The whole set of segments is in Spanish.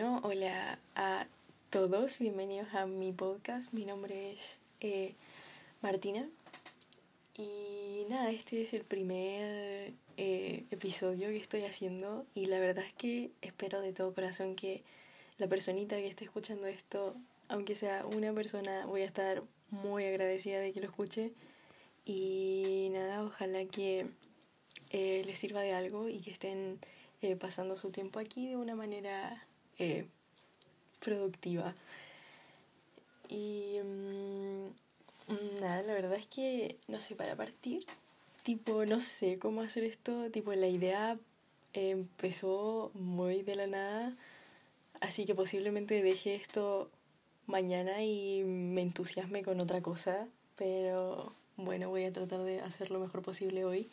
hola a todos, bienvenidos a mi podcast. Mi nombre es eh, Martina. Y nada, este es el primer eh, episodio que estoy haciendo y la verdad es que espero de todo corazón que la personita que esté escuchando esto, aunque sea una persona, voy a estar muy agradecida de que lo escuche. Y nada, ojalá que eh, les sirva de algo y que estén pasando su tiempo aquí de una manera eh, productiva. Y mm, nada, la verdad es que, no sé, para partir, tipo, no sé cómo hacer esto, tipo, la idea empezó muy de la nada, así que posiblemente deje esto mañana y me entusiasme con otra cosa, pero bueno, voy a tratar de hacer lo mejor posible hoy.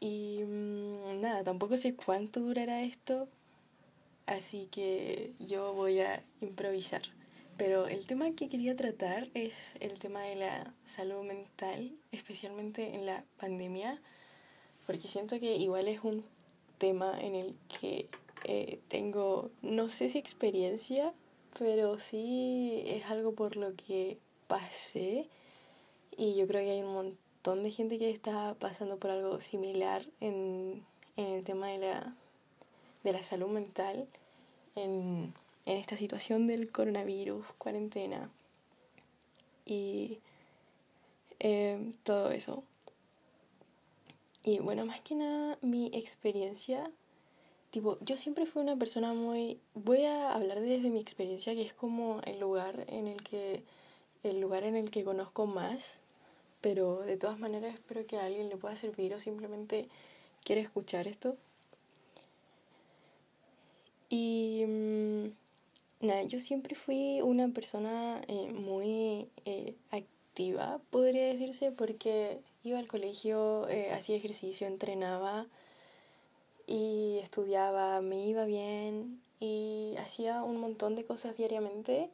Y mm, nada, tampoco sé cuánto durará esto, así que yo voy a improvisar. Pero el tema que quería tratar es el tema de la salud mental, especialmente en la pandemia, porque siento que igual es un tema en el que eh, tengo, no sé si experiencia, pero sí es algo por lo que pasé y yo creo que hay un montón de gente que está pasando por algo similar en, en el tema de la de la salud mental en, en esta situación del coronavirus, cuarentena y eh, todo eso. Y bueno, más que nada mi experiencia, tipo, yo siempre fui una persona muy, voy a hablar desde mi experiencia, que es como el lugar en el que, el lugar en el que conozco más, pero de todas maneras espero que alguien le pueda servir o simplemente quiere escuchar esto. Y mm, nada, yo siempre fui una persona eh, muy eh, activa, podría decirse, porque iba al colegio, eh, hacía ejercicio, entrenaba y estudiaba, me iba bien y hacía un montón de cosas diariamente.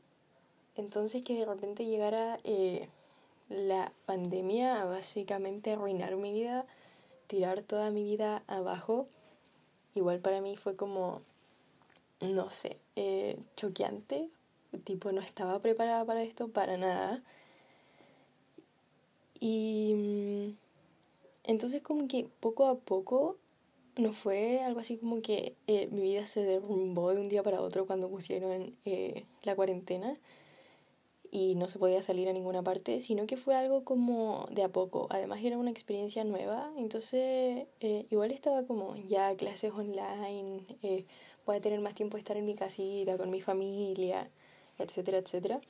Entonces que de repente llegara la pandemia a básicamente arruinar mi vida, tirar toda mi vida abajo, igual para mí fue como no sé, eh, choqueante. Tipo, no estaba preparada para esto para nada. Y mm, entonces como que poco a poco no fue algo así como que eh, mi vida se derrumbó de un día para otro cuando pusieron eh, la cuarentena y no se podía salir a ninguna parte, sino que fue algo como de a poco. Además era una experiencia nueva, entonces igual estaba como ya clases online, pueda tener más tiempo de estar en mi casita, con mi familia, etcétera, etcétera.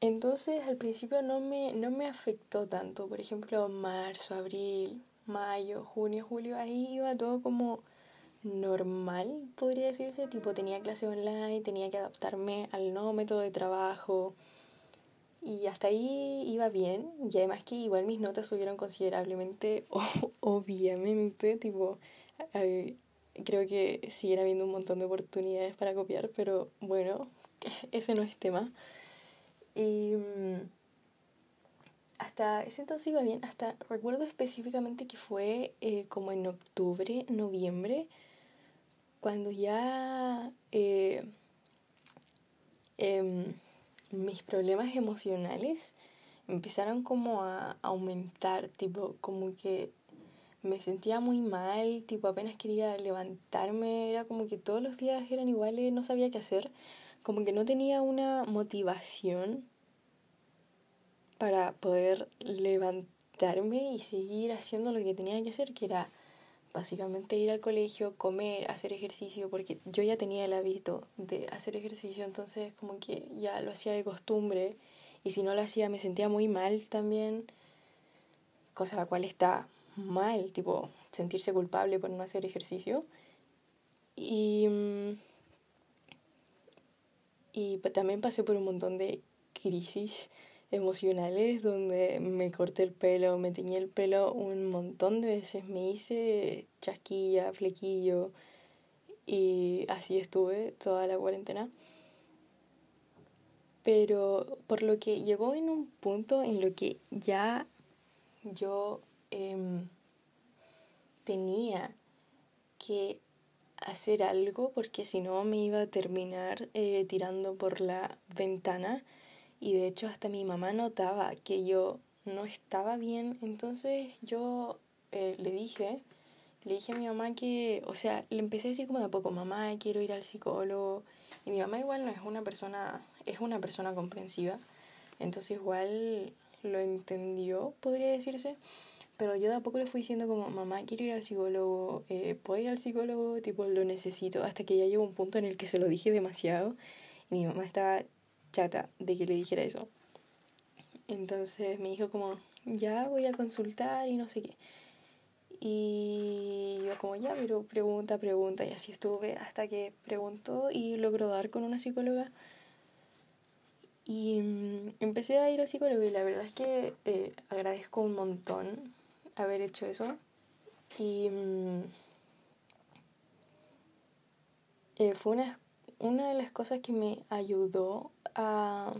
Entonces al principio no me, no me afectó tanto, por ejemplo, marzo, abril, mayo, junio, julio, ahí iba todo como normal, podría decirse, tipo tenía clase online, tenía que adaptarme al nuevo método de trabajo. Y hasta ahí iba bien. Y además que igual mis notas subieron considerablemente, obviamente, tipo, creo que siguen habiendo un montón de oportunidades para copiar, pero bueno, ese no es tema. Y mm, hasta ese entonces iba bien, hasta recuerdo específicamente que fue eh, como en octubre, noviembre, cuando ya eh, em, mis problemas emocionales empezaron como a aumentar, tipo como que me sentía muy mal, tipo apenas quería levantarme, era como que todos los días eran iguales, no sabía qué hacer, como que no tenía una motivación para poder levantarme y seguir haciendo lo que tenía que hacer, que era básicamente ir al colegio, comer, hacer ejercicio, porque yo ya tenía el hábito de hacer ejercicio, entonces como que ya lo hacía de costumbre y si no lo hacía me sentía muy mal también, cosa la cual está mal, tipo sentirse culpable por no hacer ejercicio. Y, mm, y también pasé por un montón de crisis emocionales donde me corté el pelo, me teñí el pelo un montón de veces, me hice chasquilla, flequillo y así estuve toda la cuarentena. Pero por lo que llegó en un punto en lo que ya yo Em, tenía que hacer algo porque si no me iba a terminar eh, tirando por la ventana. Y de hecho hasta mi mamá notaba que yo no estaba bien, entonces yo eh, le dije, le dije a mi mamá que, o sea, le empecé a decir como de a poco, mamá, quiero ir al psicólogo, y mi mamá igual no es una persona, es una persona comprensiva, entonces igual lo entendió, podría decirse, pero yo de a poco le fui diciendo como, mamá, quiero ir al psicólogo, eh, ¿puedo ir al psicólogo? Tipo, lo necesito, hasta que ya llegó un punto en el que se lo dije demasiado, y mi mamá estaba chata de que le dijera eso. Entonces me dijo como, ya voy a consultar y no sé qué. Y yo como, ya, pero pregunta, pregunta. Y así estuve hasta que preguntó y logró dar con una psicóloga. Y mm, empecé a ir al psicólogo y la verdad es que eh, agradezco un montón haber hecho eso. Y mm, eh, fue una, una de las cosas que me ayudó a,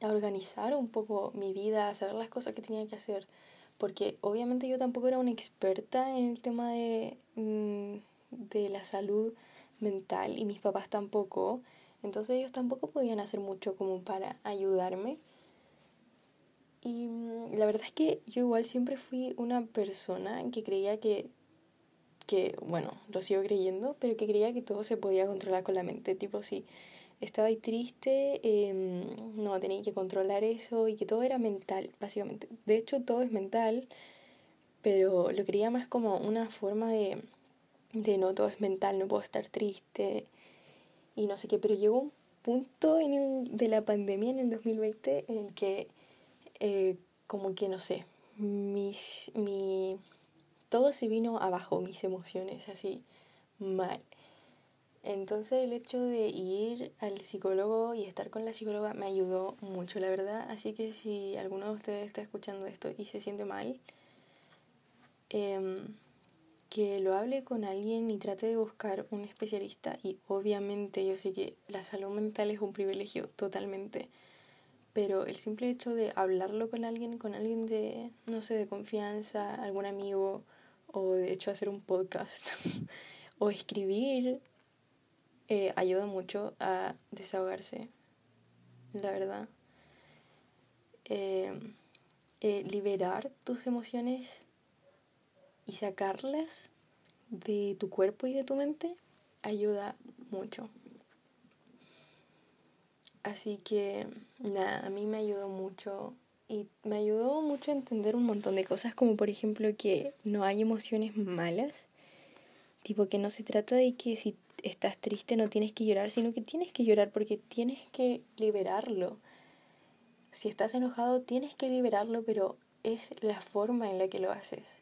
organizar un poco mi vida, a saber las cosas que tenía que hacer porque obviamente yo tampoco era una experta en el tema de, mm, de la salud mental y mis papás tampoco, entonces ellos tampoco podían hacer mucho como para ayudarme. Y mm, la verdad es que yo igual siempre fui una persona que creía que, que, bueno, lo sigo creyendo, pero que creía que todo se podía controlar con la mente, tipo sí estaba ahí triste, eh, no, tenía que controlar eso y que todo era mental, básicamente. De hecho, todo es mental, pero lo quería más como una forma de, de no, todo es mental, no puedo estar triste y no sé qué, pero llegó un punto en el, de la pandemia en el 2020 en el que eh, como que no sé, mis, mi, todo se vino abajo, mis emociones, así mal. Entonces el hecho de ir al psicólogo y estar con la psicóloga me ayudó mucho, la verdad. Así que si alguno de ustedes está escuchando esto y se siente mal, em, que lo hable con alguien y trate de buscar un especialista. Y obviamente yo sé que la salud mental es un privilegio totalmente. Pero el simple hecho de hablarlo con alguien, con alguien de, no sé, de confianza, algún amigo, o de hecho hacer un podcast, o escribir eh, ayuda mucho a desahogarse, la verdad. Eh, eh, liberar tus emociones y sacarlas de tu cuerpo y de tu mente ayuda mucho. Así que nada, a mí me ayudó mucho y me ayudó mucho a entender un montón de cosas, como por ejemplo que no hay emociones malas, tipo que no se trata de que si estás triste no tienes que llorar, sino que tienes que llorar porque tienes que liberarlo. Si estás enojado tienes que liberarlo, pero es la forma en la que lo haces.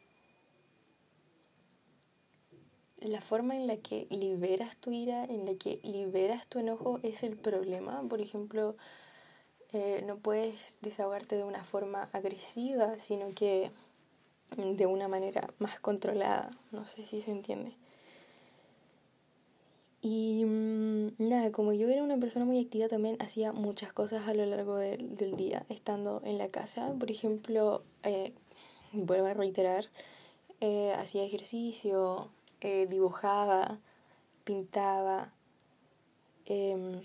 La forma en la que liberas tu ira, en la que liberas tu enojo es el problema. Por ejemplo, eh, no puedes desahogarte de una forma agresiva, sino que de una manera más controlada. No sé si se entiende. Y mm, nada, como yo era una persona muy activa también hacía muchas cosas a lo largo del día, estando en la casa. Por ejemplo, eh, vuelvo a reiterar, eh, hacía ejercicio, eh, dibujaba, pintaba em,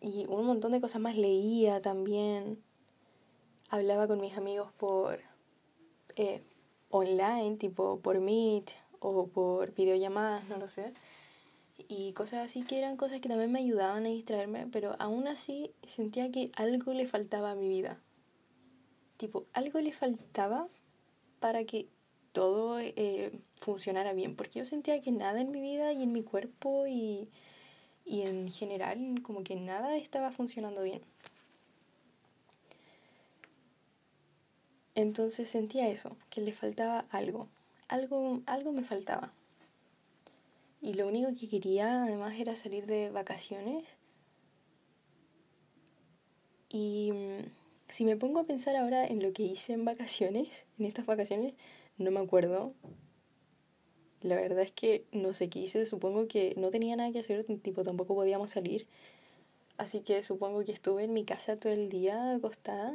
y un montón de cosas más leía también. Hablaba con mis amigos por online, tipo por Meet o por videollamadas, no lo sé. Y cosas así que eran cosas que también me ayudaban a distraerme, pero aún así sentía que algo le faltaba a mi vida. Tipo, algo le faltaba para que todo eh, funcionara bien, porque yo sentía que nada en mi vida y en mi cuerpo y, y en general como que nada estaba funcionando bien. Entonces sentía eso, que le faltaba algo algo, algo me faltaba. Y lo único que quería además era salir de vacaciones. Y mm, si me pongo a pensar ahora en lo que hice en vacaciones, en estas vacaciones, no me acuerdo. La verdad es que no sé qué hice, supongo que no tenía nada que hacer, tipo tampoco podíamos salir. Así que supongo que estuve en mi casa todo el día acostada.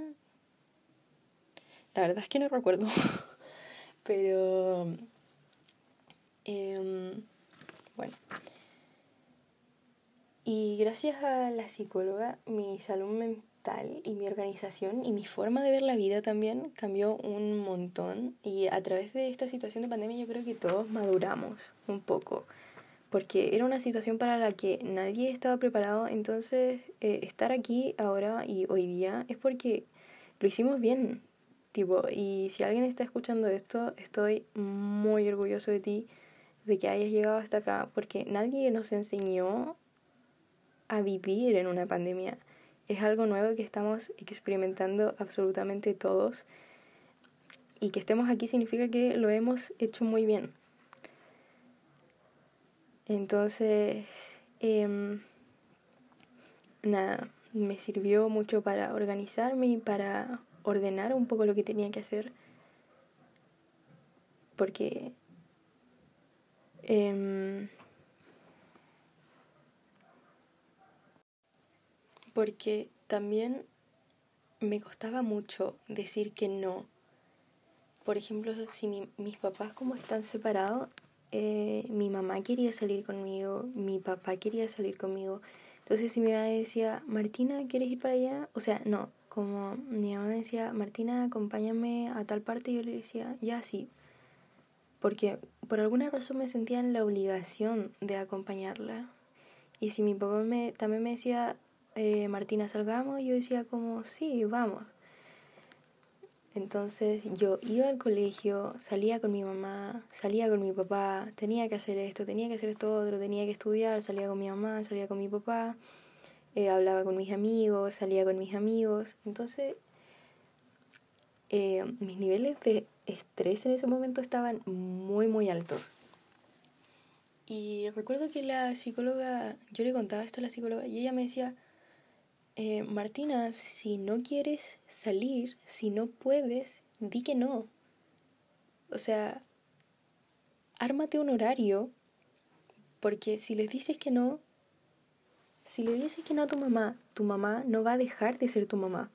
La verdad es que no recuerdo. Pero... Em, Bueno. Y gracias a la psicóloga, mi salud mental y mi organización y mi forma de ver la vida también cambió un montón. Y a través de esta situación de pandemia yo creo que todos maduramos un poco. Porque era una situación para la que nadie estaba preparado. Entonces, eh, estar aquí ahora y hoy día es porque lo hicimos bien. Tipo, y si alguien está escuchando esto, estoy muy orgulloso de ti, de que hayas llegado hasta acá, porque nadie nos enseñó a vivir en una pandemia. Es algo nuevo que estamos experimentando absolutamente todos y que estemos aquí significa que lo hemos hecho muy bien. Entonces, eh, nada, me sirvió mucho para organizarme y para ordenar un poco lo que tenía que hacer. Porque eh, porque también me costaba mucho decir que no. Por ejemplo, si mis papás como están separados, eh, mi mamá quería salir conmigo, mi papá quería salir conmigo. Entonces si mi mamá decía, Martina, ¿quieres ir para allá? O sea, no, como mi mamá me decía, Martina, acompáñame a tal parte, yo le decía, ya sí. Porque por alguna razón me sentía en la obligación de acompañarla. Y si mi papá me, también me decía, eh, Martina, salgamos, yo decía como, sí, vamos. Entonces yo iba al colegio, salía con mi mamá, salía con mi papá, tenía que hacer esto, tenía que hacer esto otro, tenía que estudiar, salía con mi mamá, salía con mi papá, eh, hablaba con mis amigos, salía con mis amigos. Entonces eh, mis niveles de estrés en ese momento estaban muy, muy altos. Y recuerdo que la psicóloga, yo le contaba esto a la psicóloga y ella me decía, eh, Martina, si no quieres salir, si no puedes, di que no. O sea, ármate un horario, porque si les dices que no, si le dices que no a tu mamá, tu mamá no va a dejar de ser tu mamá.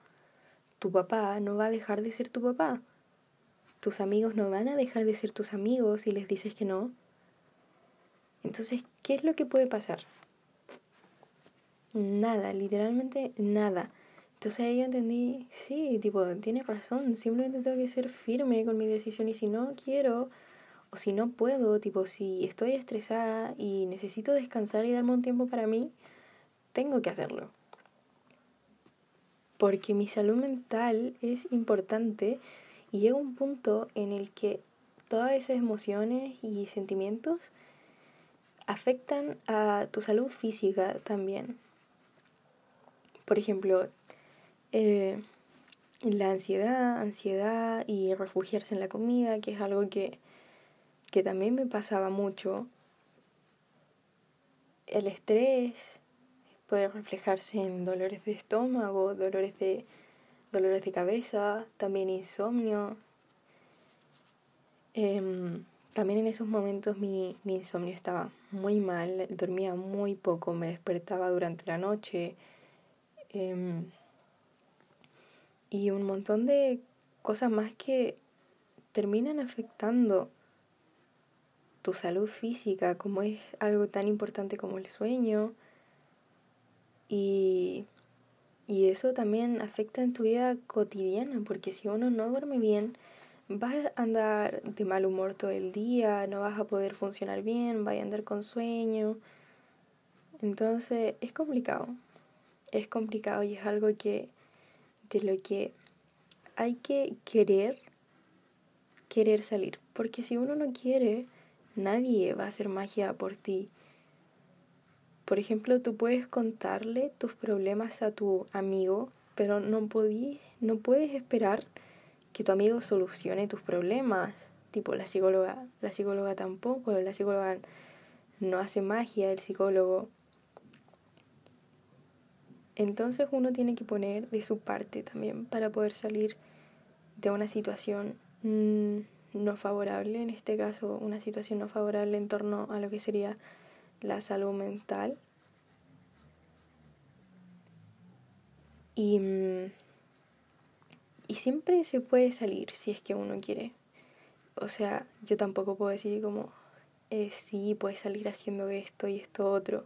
Tu papá no va a dejar de ser tu papá. Tus amigos no van a dejar de ser tus amigos si les dices que no. Entonces, ¿qué es lo que puede pasar? Nada, literalmente nada. Entonces ahí yo entendí, sí, tipo, tienes razón, simplemente tengo que ser firme con mi decisión y si no quiero o si no puedo, tipo, si estoy estresada y necesito descansar y darme un tiempo para mí, tengo que hacerlo. Porque mi salud mental es importante y llega un punto en el que todas esas emociones y sentimientos afectan a tu salud física también. Por ejemplo, eh, la ansiedad, ansiedad y refugiarse en la comida, que es algo que, que también me pasaba mucho. El estrés puede reflejarse en dolores de estómago, dolores de, dolores de cabeza, también insomnio. Em, también en esos momentos mi, mi insomnio estaba muy mal, dormía muy poco, me despertaba durante la noche, Em, y un montón de cosas más que terminan afectando tu salud física, como es algo tan importante como el sueño. Y, y eso también afecta en tu vida cotidiana, porque si uno no duerme bien, vas a andar de mal humor todo el día, no vas a poder funcionar bien, vas a andar con sueño. Entonces es complicado es complicado y es algo que de lo que hay que querer querer salir, porque si uno no quiere, nadie va a hacer magia por ti. Por ejemplo, tú puedes contarle tus problemas a tu amigo, pero no, no puedes esperar que tu amigo solucione tus problemas. Tipo, la psicóloga, la psicóloga tampoco, la psicóloga no hace magia, el psicólogo entonces uno tiene que poner de su parte también para poder salir de una situación mm, no favorable, en este caso una situación no favorable en torno a lo que sería la salud mental. Y, mm, y siempre se puede salir si es que uno quiere. O sea, yo tampoco puedo decir como eh, sí, puedes salir haciendo esto y esto otro.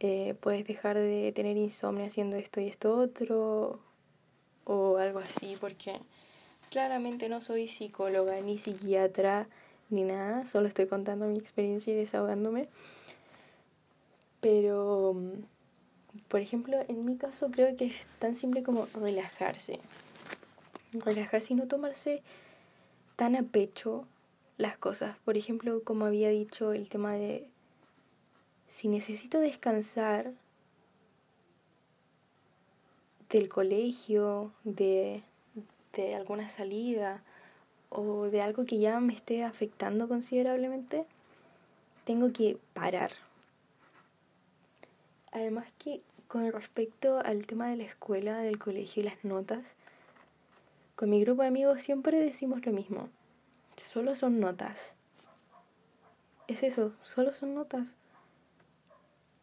Eh, puedes dejar de tener insomnio haciendo esto y esto otro. O algo así, porque claramente no soy psicóloga ni psiquiatra ni nada, solo estoy contando mi experiencia y desahogándome. Pero, por ejemplo, en mi caso creo que es tan simple como relajarse. Relajarse y no tomarse tan a pecho las cosas. Por ejemplo, como había dicho, el tema de si necesito descansar del colegio, de, de alguna salida o de algo que ya me esté afectando considerablemente, tengo que parar. Además que con respecto al tema de la escuela, del colegio y las notas, con mi grupo de amigos siempre decimos lo mismo solo son notas. Es eso, solo son notas.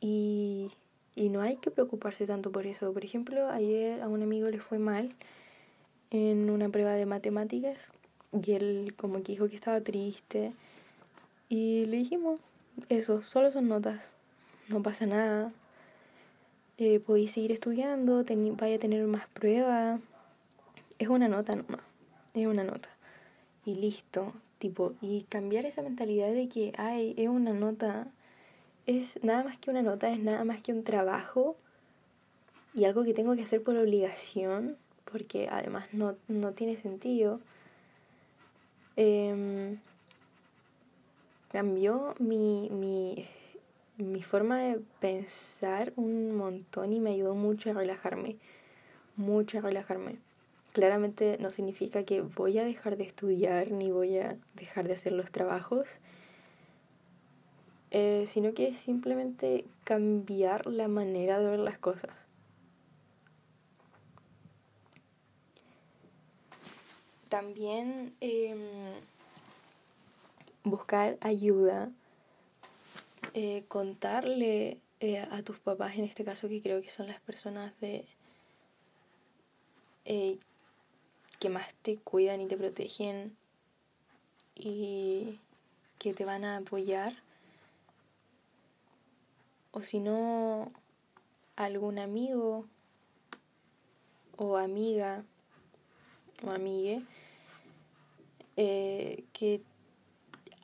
Y, y no hay que preocuparse tanto por eso. Por ejemplo, ayer a un amigo le fue mal en una prueba de matemáticas y él como que dijo que estaba triste. Y le dijimos, eso, solo son notas, no pasa nada. Eh, podéis seguir estudiando, vaya a tener más pruebas. Es una nota nomás, es una nota y listo, tipo, y cambiar esa mentalidad de que, ay, es una nota, es nada más que una nota, es nada más que un trabajo y algo que tengo que hacer por obligación, porque además no, no tiene sentido. Eh, cambió mi, mi, mi forma de pensar un montón y me ayudó mucho a relajarme, mucho a relajarme claramente no significa que voy a dejar de estudiar ni voy a dejar de hacer los trabajos, eh, sino que es simplemente cambiar la manera de ver las cosas. También em, buscar ayuda, eh, contarle eh, a tus papás, en este caso que creo que son las personas de que más te cuidan y te protegen y que te van a apoyar. O si no, algún amigo o amiga o amigue eh, que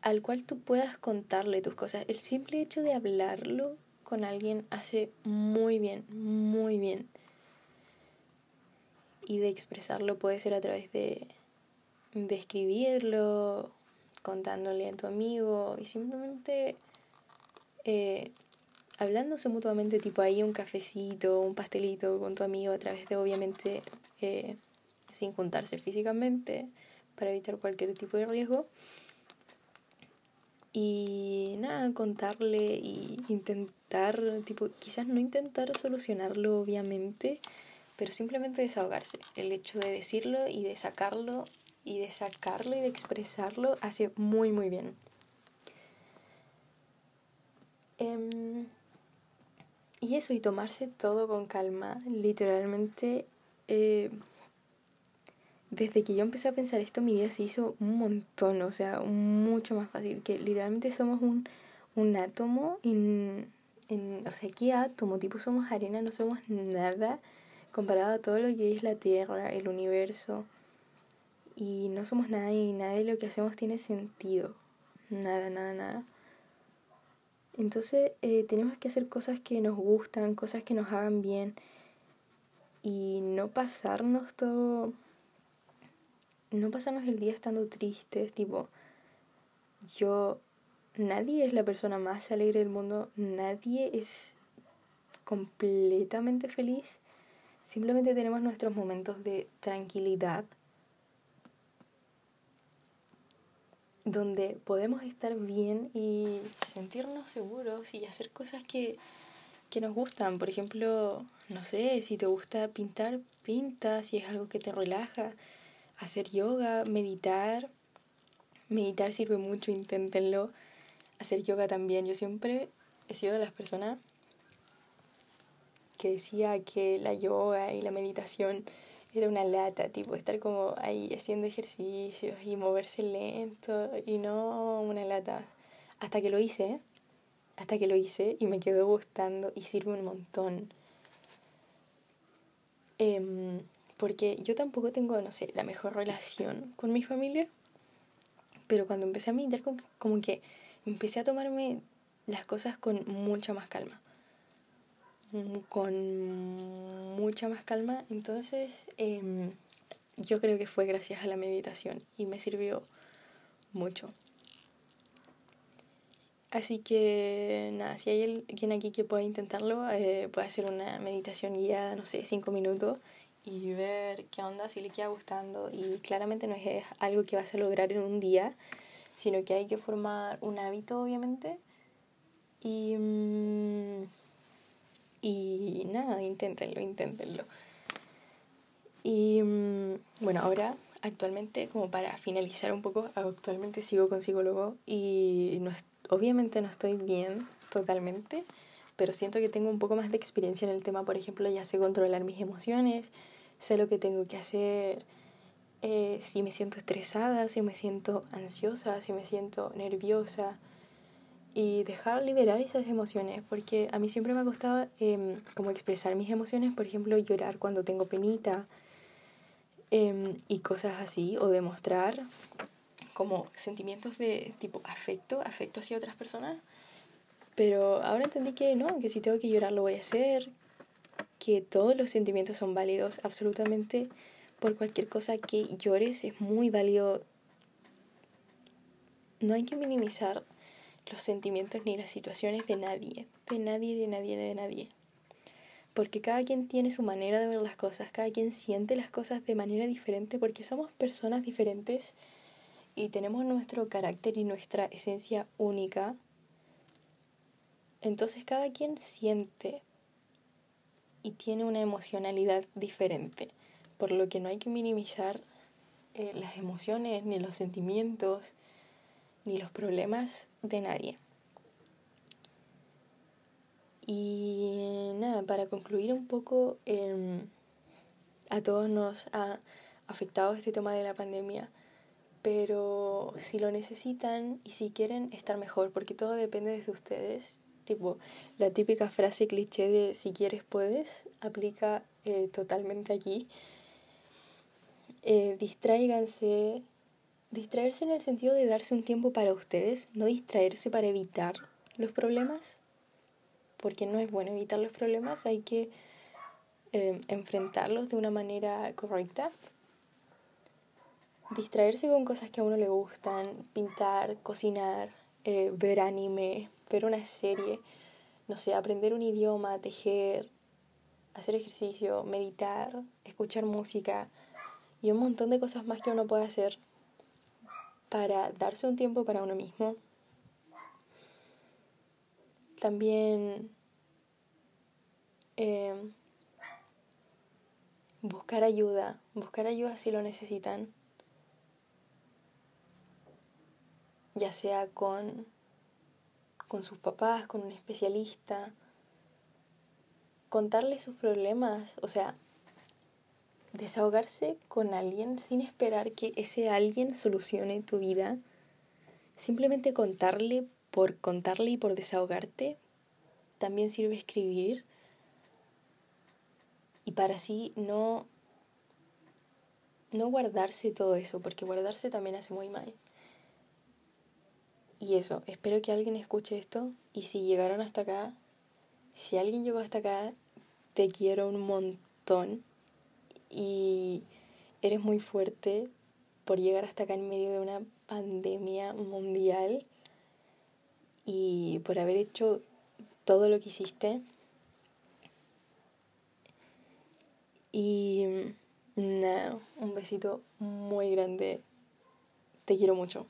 al cual tú puedas contarle tus cosas. El simple hecho de hablarlo con alguien hace muy bien, muy bien y de expresarlo puede ser a través de, de escribirlo, contándole a tu amigo y simplemente eh, hablándose mutuamente, tipo ahí un cafecito, un pastelito con tu amigo a través de obviamente eh, sin juntarse físicamente para evitar cualquier tipo de riesgo. Y nada, contarle y intentar, tipo, quizás no intentar solucionarlo obviamente, pero simplemente desahogarse. El hecho de decirlo y de sacarlo y de sacarlo y de expresarlo hace muy muy bien. Em, y eso, y tomarse todo con calma, literalmente, eh, desde que yo empecé a pensar esto, mi vida se hizo un montón, o sea, mucho más fácil, que literalmente somos un, un átomo, en, en, o sea, ¿qué átomo? Tipo, somos arena, no somos nada comparado a todo lo que es la Tierra, el universo. Y no somos nada y nada de lo que hacemos tiene sentido. Nada, nada, nada. Entonces eh, tenemos que hacer cosas que nos gustan, cosas que nos hagan bien y no pasarnos todo, no pasarnos el día estando tristes, tipo, yo, nadie es la persona más alegre del mundo, nadie es completamente feliz Simplemente tenemos nuestros momentos de tranquilidad donde podemos estar bien y sentirnos seguros y hacer cosas que, que nos gustan. Por ejemplo, no sé, si te gusta pintar, pinta, si es algo que te relaja, hacer yoga, meditar. Meditar sirve mucho, inténtenlo. Hacer yoga también. Yo siempre he sido de las personas que decía que la yoga y la meditación era una lata, tipo estar como ahí haciendo ejercicios y moverse lento y no una lata. hasta que lo hice, hasta que lo hice y me quedó gustando y sirve un montón. Em, porque yo tampoco tengo, no sé, la mejor relación con mi familia, pero cuando empecé a meditar como que empecé a tomarme las cosas con mucha más calma. Con mucha más calma. Entonces, em, yo creo que fue gracias a la meditación y me sirvió mucho. Así que nada, si hay alguien aquí que pueda intentarlo, eh, puede hacer una meditación guiada, no sé, cinco minutos y ver qué onda, si le queda gustando. Y claramente no es algo que vas a lograr en un día, sino que hay que formar un hábito, obviamente. Y, mm, y nada, inténtenlo, inténtenlo. Y mm, bueno, ahora actualmente, como para finalizar un poco, actualmente sigo con psicólogo y no obviamente no estoy bien totalmente, pero siento que tengo un poco más de experiencia en el tema, por ejemplo, ya sé controlar mis emociones, sé lo que tengo que hacer, eh, si me siento estresada, si me siento ansiosa, si me siento nerviosa y dejar liberar esas emociones, porque a mí siempre me ha costado em, como expresar mis emociones, por ejemplo, llorar cuando tengo penita em, y cosas así, o demostrar como sentimientos de tipo afecto, afecto hacia otras personas. Pero ahora entendí que no, que si tengo que llorar lo voy a hacer, que todos los sentimientos son válidos, absolutamente por cualquier cosa que llores es muy válido. No hay que minimizar los sentimientos ni las situaciones de nadie, de nadie, de nadie, de nadie. Porque cada quien tiene su manera de ver las cosas, cada quien siente las cosas de manera diferente porque somos personas diferentes y tenemos nuestro carácter y nuestra esencia única. Entonces cada quien siente y tiene una emocionalidad diferente por lo que no hay que minimizar eh, las emociones, ni los sentimientos, ni los problemas de nadie. Y nada, para concluir un poco, em, a todos nos ha afectado este tema de la pandemia, pero si lo necesitan y si quieren estar mejor, porque todo depende de ustedes, tipo la típica frase cliché de si quieres puedes, aplica eh, totalmente aquí eh, distráiganse, distraerse en el sentido de darse un tiempo para ustedes, no distraerse para evitar los problemas, porque no es bueno evitar los problemas, hay que eh, enfrentarlos de una manera correcta. Distraerse con cosas que a uno le gustan, pintar, cocinar, eh, ver anime, ver una serie, no sé, aprender un idioma, tejer, hacer ejercicio, meditar, escuchar música, y un montón de cosas más que uno puede hacer para darse un tiempo para uno mismo. También em, buscar ayuda, buscar ayuda si lo necesitan, ya sea con, con sus papás, con un especialista, contarle sus problemas, o sea, desahogarse con alguien sin esperar que ese alguien solucione tu vida. Simplemente contarle por contarle y por desahogarte. También sirve escribir. Y para así no no guardarse todo eso, porque guardarse también hace muy mal. Y eso, espero que alguien escuche esto y si llegaron hasta acá, si alguien llegó hasta acá, te quiero un montón y eres muy fuerte por llegar hasta acá en medio de una pandemia mundial y por haber hecho todo lo que hiciste. Y nada, un besito muy grande. Te quiero mucho.